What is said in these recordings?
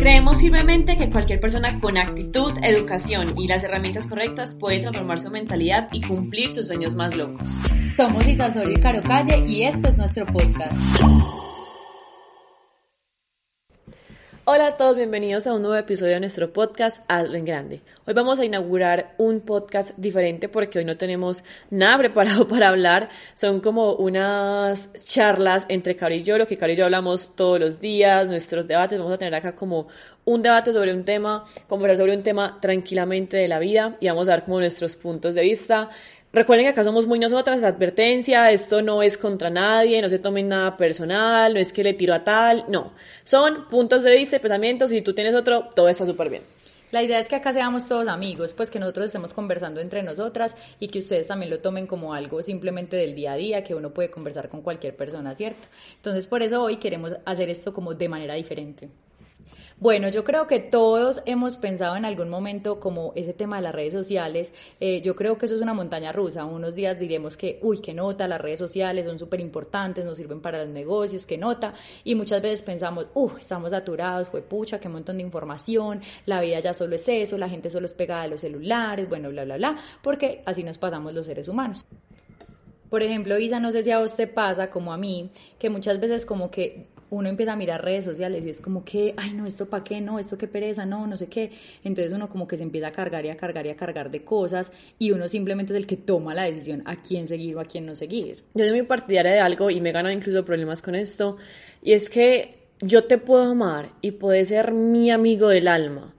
Creemos firmemente que cualquier persona con actitud, educación y las herramientas correctas puede transformar su mentalidad y cumplir sus sueños más locos. Somos Isasorio y Caro Calle y este es nuestro podcast. Hola a todos, bienvenidos a un nuevo episodio de nuestro podcast Hazlo en Grande. Hoy vamos a inaugurar un podcast diferente porque hoy no tenemos nada preparado para hablar. Son como unas charlas entre Caro y yo, lo que Caro y yo hablamos todos los días, nuestros debates. Vamos a tener acá como un debate sobre un tema, conversar sobre un tema tranquilamente de la vida y vamos a dar como nuestros puntos de vista. Recuerden que acá somos muy nosotras, advertencia, esto no es contra nadie, no se tomen nada personal, no es que le tiro a tal, no. Son puntos de vista y pensamientos, si tú tienes otro, todo está súper bien. La idea es que acá seamos todos amigos, pues que nosotros estemos conversando entre nosotras y que ustedes también lo tomen como algo simplemente del día a día, que uno puede conversar con cualquier persona, ¿cierto? Entonces por eso hoy queremos hacer esto como de manera diferente. Bueno, yo creo que todos hemos pensado en algún momento como ese tema de las redes sociales. Eh, yo creo que eso es una montaña rusa. Unos días diremos que, uy, qué nota, las redes sociales son súper importantes, nos sirven para los negocios, qué nota. Y muchas veces pensamos, uy, estamos saturados, fue pucha, qué montón de información, la vida ya solo es eso, la gente solo es pegada a los celulares, bueno, bla, bla, bla, porque así nos pasamos los seres humanos. Por ejemplo, Isa, no sé si a vos te pasa como a mí, que muchas veces como que uno empieza a mirar redes sociales y es como que, ay, no, esto para qué, no, esto qué pereza, no, no sé qué. Entonces uno como que se empieza a cargar y a cargar y a cargar de cosas y uno simplemente es el que toma la decisión a quién seguir o a quién no seguir. Yo soy muy partidaria de algo y me gano incluso problemas con esto y es que yo te puedo amar y puedes ser mi amigo del alma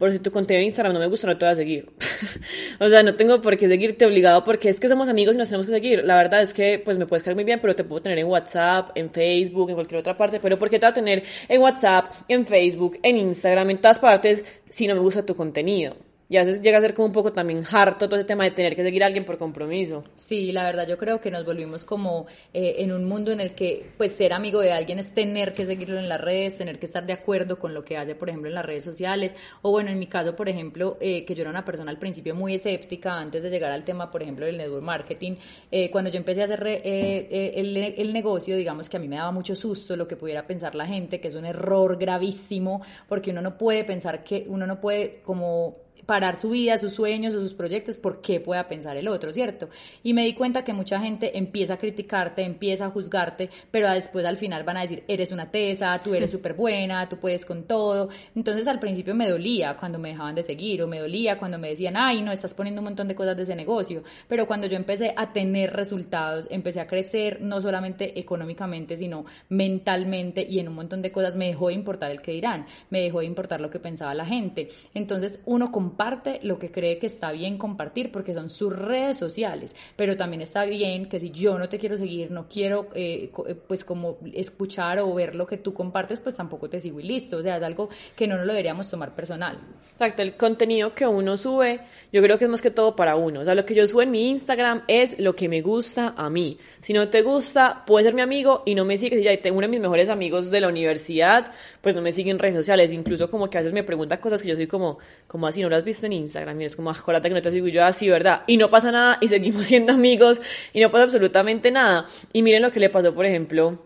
por si tu contenido en Instagram no me gusta, no te voy a seguir. o sea, no tengo por qué seguirte obligado porque es que somos amigos y nos tenemos que seguir. La verdad es que, pues me puedes caer muy bien, pero te puedo tener en WhatsApp, en Facebook, en cualquier otra parte. Pero ¿por qué te voy a tener en WhatsApp, en Facebook, en Instagram, en todas partes si no me gusta tu contenido? Y a veces llega a ser como un poco también harto todo ese tema de tener que seguir a alguien por compromiso. Sí, la verdad yo creo que nos volvimos como eh, en un mundo en el que pues ser amigo de alguien es tener que seguirlo en las redes, tener que estar de acuerdo con lo que hace, por ejemplo, en las redes sociales. O bueno, en mi caso, por ejemplo, eh, que yo era una persona al principio muy escéptica antes de llegar al tema, por ejemplo, del network marketing. Eh, cuando yo empecé a hacer el, el negocio, digamos que a mí me daba mucho susto lo que pudiera pensar la gente, que es un error gravísimo, porque uno no puede pensar que uno no puede como parar su vida, sus sueños o sus proyectos por qué pueda pensar el otro, ¿cierto? Y me di cuenta que mucha gente empieza a criticarte, empieza a juzgarte, pero después al final van a decir, eres una tesa, tú eres súper buena, tú puedes con todo. Entonces al principio me dolía cuando me dejaban de seguir o me dolía cuando me decían, ay, no, estás poniendo un montón de cosas de ese negocio. Pero cuando yo empecé a tener resultados, empecé a crecer no solamente económicamente, sino mentalmente y en un montón de cosas, me dejó de importar el que dirán, me dejó de importar lo que pensaba la gente. Entonces uno comparte lo que cree que está bien compartir porque son sus redes sociales, pero también está bien que si yo no te quiero seguir, no quiero eh, eh, pues como escuchar o ver lo que tú compartes, pues tampoco te sigo y listo, o sea, es algo que no nos lo deberíamos tomar personal. Exacto, el contenido que uno sube, yo creo que es más que todo para uno, o sea, lo que yo subo en mi Instagram es lo que me gusta a mí. Si no te gusta, puedes ser mi amigo y no me sigues, ya tengo uno de mis mejores amigos de la universidad, pues no me siguen en redes sociales, incluso como que a veces me pregunta cosas que yo soy como, como así, no lo has visto en Instagram, y es como, acuérdate que no te sigo yo así, ¿verdad? Y no pasa nada, y seguimos siendo amigos, y no pasa absolutamente nada. Y miren lo que le pasó, por ejemplo,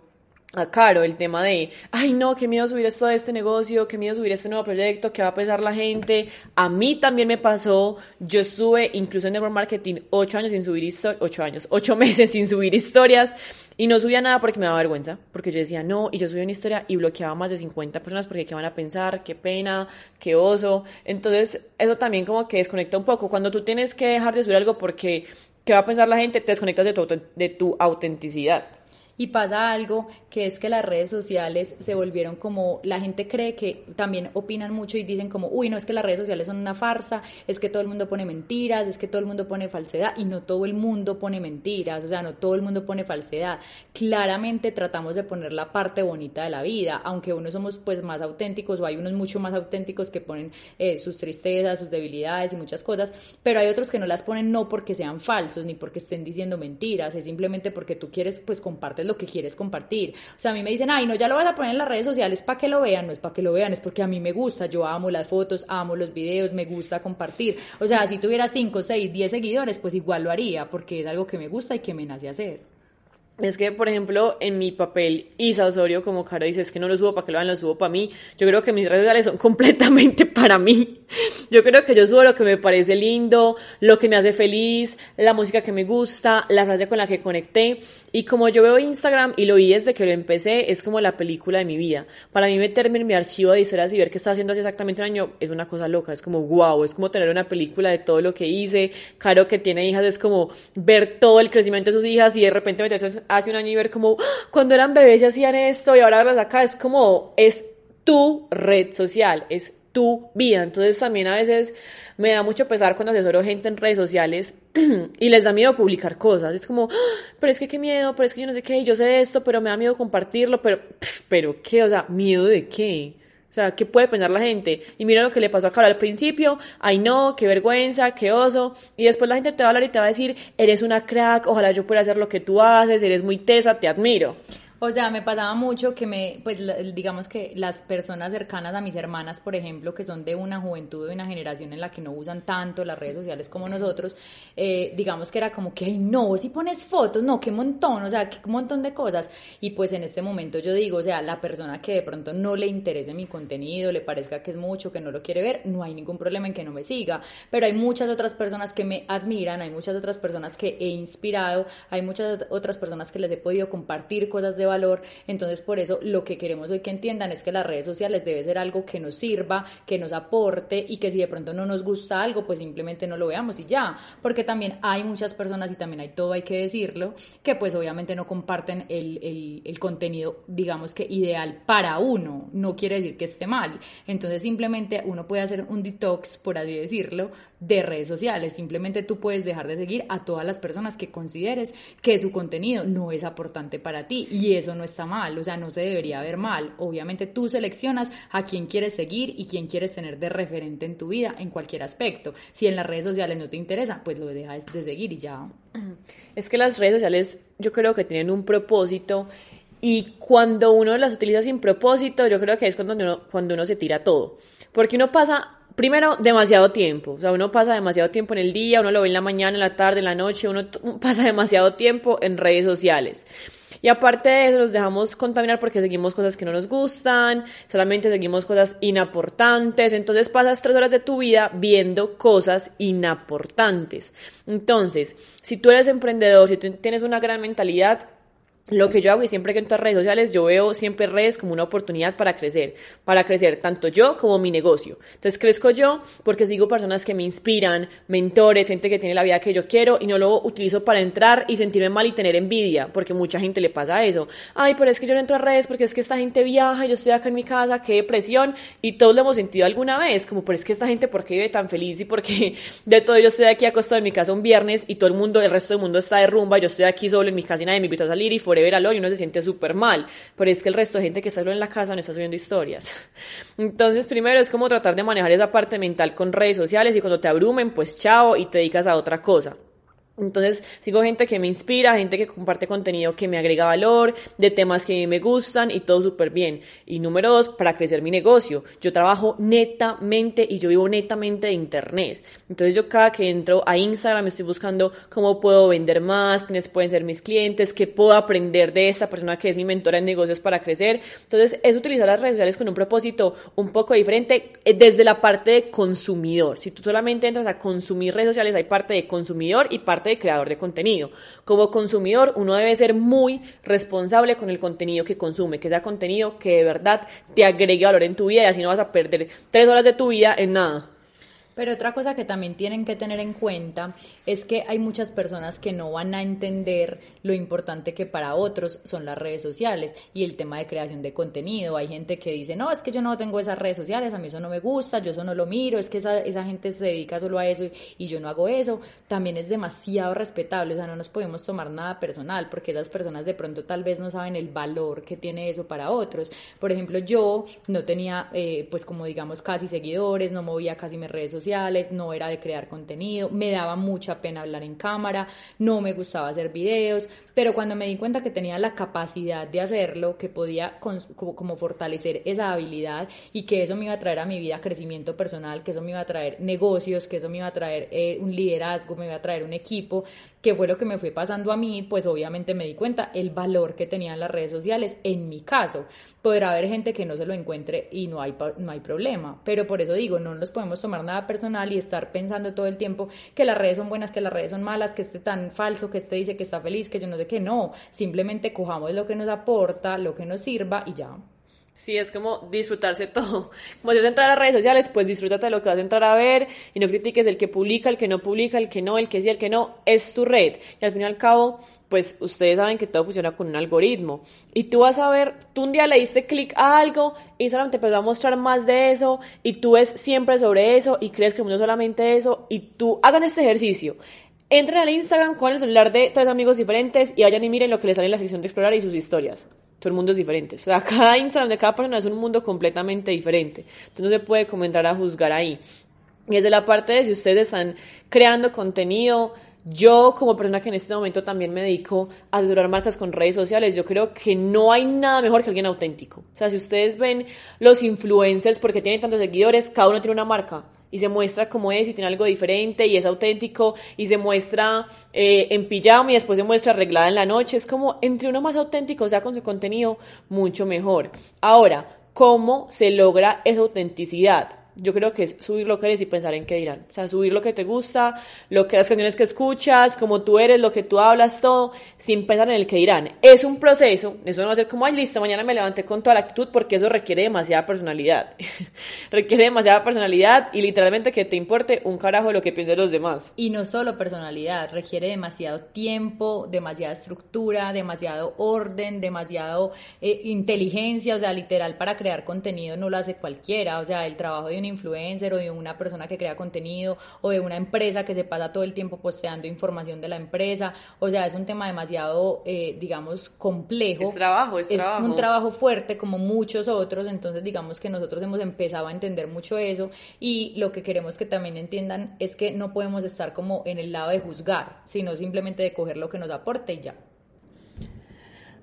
a Caro el tema de, ay no, qué miedo subir esto de este negocio, qué miedo subir este nuevo proyecto, qué va a pensar la gente. A mí también me pasó, yo estuve incluso en Network Marketing ocho años sin subir historias, ocho años, ocho meses sin subir historias y no subía nada porque me daba vergüenza, porque yo decía no, y yo subía una historia y bloqueaba más de 50 personas porque qué van a pensar, qué pena, qué oso. Entonces eso también como que desconecta un poco. Cuando tú tienes que dejar de subir algo porque qué va a pensar la gente, te desconectas de tu, de tu autenticidad. Y pasa algo que es que las redes sociales se volvieron como, la gente cree que también opinan mucho y dicen como, uy, no es que las redes sociales son una farsa, es que todo el mundo pone mentiras, es que todo el mundo pone falsedad y no todo el mundo pone mentiras, o sea, no todo el mundo pone falsedad. Claramente tratamos de poner la parte bonita de la vida, aunque unos somos pues más auténticos o hay unos mucho más auténticos que ponen eh, sus tristezas, sus debilidades y muchas cosas, pero hay otros que no las ponen no porque sean falsos ni porque estén diciendo mentiras, es simplemente porque tú quieres pues lo que quieres compartir. O sea, a mí me dicen, ay, no, ya lo vas a poner en las redes sociales para que lo vean, no es para que lo vean, es porque a mí me gusta, yo amo las fotos, amo los videos, me gusta compartir. O sea, si tuviera 5, 6, 10 seguidores, pues igual lo haría, porque es algo que me gusta y que me nace hacer. Es que, por ejemplo, en mi papel, Isa Osorio, como Caro dice, es que no lo subo para que lo vean, lo subo para mí. Yo creo que mis redes sociales son completamente para mí. Yo creo que yo subo lo que me parece lindo, lo que me hace feliz, la música que me gusta, la frase con la que conecté. Y como yo veo Instagram y lo vi desde que lo empecé, es como la película de mi vida. Para mí meterme en mi archivo de historias y ver qué está haciendo hace exactamente un año es una cosa loca. Es como wow, es como tener una película de todo lo que hice. Caro que tiene hijas es como ver todo el crecimiento de sus hijas y de repente meterse hace un año y ver como ¡Ah! cuando eran bebés y hacían esto y ahora verlas acá. Es como, es tu red social, es tu vida. Entonces también a veces me da mucho pesar cuando asesoro gente en redes sociales y les da miedo publicar cosas. Es como, ¡Ah! pero es que qué miedo, pero es que yo no sé qué, yo sé de esto, pero me da miedo compartirlo, pero, pero qué, o sea, miedo de qué. O sea, ¿qué puede pensar la gente? Y mira lo que le pasó a Carol al principio. Ay, no, qué vergüenza, qué oso. Y después la gente te va a hablar y te va a decir, eres una crack, ojalá yo pueda hacer lo que tú haces, eres muy tesa, te admiro. O sea, me pasaba mucho que me, pues digamos que las personas cercanas a mis hermanas, por ejemplo, que son de una juventud, de una generación en la que no usan tanto las redes sociales como nosotros, eh, digamos que era como que, ay, no, si pones fotos, no, qué montón, o sea, qué montón de cosas. Y pues en este momento yo digo, o sea, la persona que de pronto no le interese mi contenido, le parezca que es mucho, que no lo quiere ver, no hay ningún problema en que no me siga. Pero hay muchas otras personas que me admiran, hay muchas otras personas que he inspirado, hay muchas otras personas que les he podido compartir cosas de Entonces, por eso lo que queremos hoy que entiendan es que las redes sociales debe ser algo que nos sirva, que nos aporte y que si de pronto no nos gusta algo, pues simplemente no lo veamos y ya. Porque también hay muchas personas y también hay todo, hay que decirlo, que pues obviamente no comparten el, el, el contenido, digamos que ideal para uno. No quiere decir que esté mal. Entonces, simplemente uno puede hacer un detox, por así decirlo, de redes sociales. Simplemente tú puedes dejar de seguir a todas las personas que consideres que su contenido no es aportante para ti eso no está mal, o sea, no se debería ver mal. Obviamente tú seleccionas a quién quieres seguir y quién quieres tener de referente en tu vida en cualquier aspecto. Si en las redes sociales no te interesa, pues lo dejas de seguir y ya. Es que las redes sociales yo creo que tienen un propósito y cuando uno las utiliza sin propósito, yo creo que es cuando uno, cuando uno se tira todo. Porque uno pasa primero, demasiado tiempo. O sea, uno pasa demasiado tiempo en el día, uno lo ve en la mañana, en la tarde, en la noche, uno pasa demasiado tiempo en redes sociales. Y aparte de eso, nos dejamos contaminar porque seguimos cosas que no nos gustan, solamente seguimos cosas inaportantes. Entonces pasas tres horas de tu vida viendo cosas inaportantes. Entonces, si tú eres emprendedor, si tú tienes una gran mentalidad, lo que yo hago y siempre que entro a redes sociales, yo veo siempre redes como una oportunidad para crecer, para crecer tanto yo como mi negocio. Entonces crezco yo porque sigo personas que me inspiran, mentores, gente que tiene la vida que yo quiero y no lo utilizo para entrar y sentirme mal y tener envidia, porque mucha gente le pasa eso. Ay, pero es que yo no entro a redes porque es que esta gente viaja, yo estoy acá en mi casa, qué depresión y todos lo hemos sentido alguna vez, como, pero es que esta gente, ¿por qué vive tan feliz y porque de todo yo estoy aquí acostado en mi casa un viernes y todo el mundo, el resto del mundo está de rumba, yo estoy aquí solo en mi casa y nadie me invitó a salir y ver algo y uno se siente súper mal, pero es que el resto de gente que está solo en la casa no está subiendo historias. Entonces, primero es como tratar de manejar esa parte mental con redes sociales y cuando te abrumen, pues chao y te dedicas a otra cosa. Entonces sigo gente que me inspira, gente que comparte contenido que me agrega valor, de temas que me gustan y todo súper bien. Y número dos, para crecer mi negocio. Yo trabajo netamente y yo vivo netamente de internet. Entonces yo cada que entro a Instagram estoy buscando cómo puedo vender más, quiénes pueden ser mis clientes, qué puedo aprender de esta persona que es mi mentora en negocios para crecer. Entonces es utilizar las redes sociales con un propósito un poco diferente eh, desde la parte de consumidor. Si tú solamente entras a consumir redes sociales hay parte de consumidor y parte de creador de contenido. Como consumidor, uno debe ser muy responsable con el contenido que consume, que sea contenido que de verdad te agregue valor en tu vida y así no vas a perder tres horas de tu vida en nada. Pero otra cosa que también tienen que tener en cuenta es que hay muchas personas que no van a entender lo importante que para otros son las redes sociales y el tema de creación de contenido. Hay gente que dice, no, es que yo no tengo esas redes sociales, a mí eso no me gusta, yo eso no lo miro, es que esa, esa gente se dedica solo a eso y, yo no hago eso. También es demasiado respetable, o sea, no nos podemos tomar nada personal porque esas personas de pronto tal vez no saben el valor que tiene eso para otros. Por ejemplo, yo no tenía, eh, pues como digamos, casi seguidores, no movía casi mis redes sociales sociales, no era de crear contenido, me daba mucha pena hablar en cámara, no me gustaba hacer videos, pero cuando me di cuenta que tenía la capacidad de hacerlo, que podía como, fortalecer esa habilidad y que eso me iba a traer a mi vida crecimiento personal, que eso me iba a traer negocios, que eso me iba a traer eh, un liderazgo, me iba a traer un equipo, que fue lo que me fue pasando a mí, pues obviamente me di cuenta el valor que tenían las redes sociales en mi caso. Podrá haber gente que no se lo encuentre y no hay, no hay problema, pero por eso digo, no nos podemos tomar nada personal y estar pensando todo el tiempo que las redes son buenas, que las redes son malas, que este tan falso, que este dice que está feliz, que yo no sé que no, simplemente cojamos lo que nos aporta, lo que nos sirva y ya. Sí, es como disfrutarse todo. Como si vas a entrar a redes sociales, pues disfrútate de lo que vas a entrar a ver y no critiques el que publica, el que no publica, el que no, el que sí, el que no. Es tu red. Y al fin y al cabo, pues ustedes saben que todo funciona con un algoritmo. Y tú vas a ver, tú un día le diste clic a algo, Instagram te empezó a mostrar más de eso y tú ves siempre sobre eso y crees que no solamente eso y tú hagan este ejercicio. Entren al Instagram con el celular de tres amigos diferentes y vayan y miren lo que les sale en la sección de explorar y sus historias. Son mundos diferentes. O sea, cada Instagram de cada persona es un mundo completamente diferente. Entonces no se puede comentar a juzgar ahí. Y desde la parte de si ustedes están creando contenido, yo como persona que en este momento también me dedico a asesorar marcas con redes sociales, yo creo que no hay nada mejor que alguien auténtico. O sea, si ustedes ven los influencers porque tienen tantos seguidores, cada uno tiene una marca y se muestra como es y tiene algo diferente y es auténtico y se muestra eh, en pijama y después se muestra arreglada en la noche. Es como entre uno más auténtico, o sea, con su contenido, mucho mejor. Ahora, ¿cómo se logra esa autenticidad? Yo creo que es subir lo que eres y pensar en qué dirán. O sea, subir lo que te gusta, lo que las canciones que escuchas, como tú eres, lo que tú hablas, todo, sin pensar en el que dirán. Es un proceso, eso no va a ser como, ay, listo, mañana me levanté con toda la actitud, porque eso requiere demasiada personalidad. requiere demasiada personalidad y literalmente que te importe un carajo lo que piensen los demás. Y no solo personalidad, requiere demasiado tiempo, demasiada estructura, demasiado orden, demasiado eh, inteligencia, o sea, literal, para crear contenido no lo hace cualquiera, o sea, el trabajo de influencer o de una persona que crea contenido o de una empresa que se pasa todo el tiempo posteando información de la empresa. O sea, es un tema demasiado, eh, digamos, complejo. Es trabajo, es, es un trabajo fuerte como muchos otros. Entonces, digamos que nosotros hemos empezado a entender mucho eso y lo que queremos que también entiendan es que no podemos estar como en el lado de juzgar, sino simplemente de coger lo que nos aporte y ya.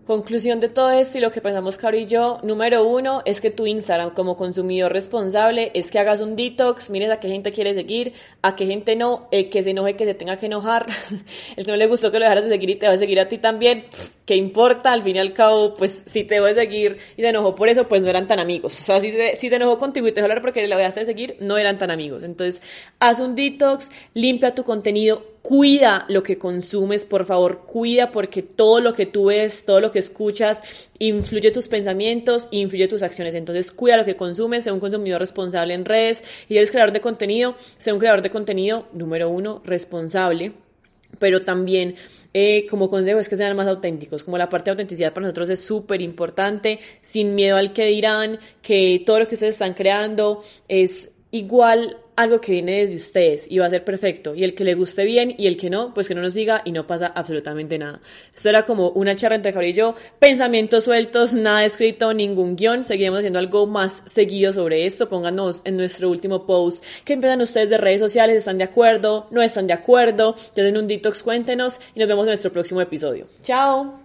Conclusión de todo esto y lo que pensamos Caro y yo, número uno es que tu Instagram como consumidor responsable es que hagas un detox, mires a qué gente quiere seguir, a qué gente no, el que se enoje que se tenga que enojar, el no le gustó que lo dejaras de seguir y te va a seguir a ti también, ¿qué importa? Al fin y al cabo, pues si te voy a seguir y se enojó por eso, pues no eran tan amigos. O sea, si, te enojó contigo y te dejó hablar porque le dejaste de seguir, no eran tan amigos. Entonces, haz un detox, limpia tu contenido, cuida lo que consumes, por favor, cuida porque todo lo que tú ves, todo lo que escuchas, influye tus pensamientos, influye tus acciones. Entonces, cuida lo que consumes, sea un consumidor responsable en redes y eres creador de contenido, sea un creador de contenido, número uno, responsable, pero también eh, como consejo es que sean más auténticos, como la parte de autenticidad para nosotros es súper importante, sin miedo al que dirán, que todo lo que ustedes están creando es igual algo que viene desde ustedes y va a ser perfecto. Y el que le guste bien y el que no, pues que no nos diga y no pasa absolutamente nada. Esto era como una charla entre Javier y yo, pensamientos sueltos, nada escrito, ningún guion. Seguiremos haciendo algo más seguido sobre esto. Pónganos en nuestro último post qué empiezan ustedes de redes sociales, ¿están de acuerdo? ¿No están de acuerdo? Den un detox, cuéntenos y nos vemos en nuestro próximo episodio. Chao.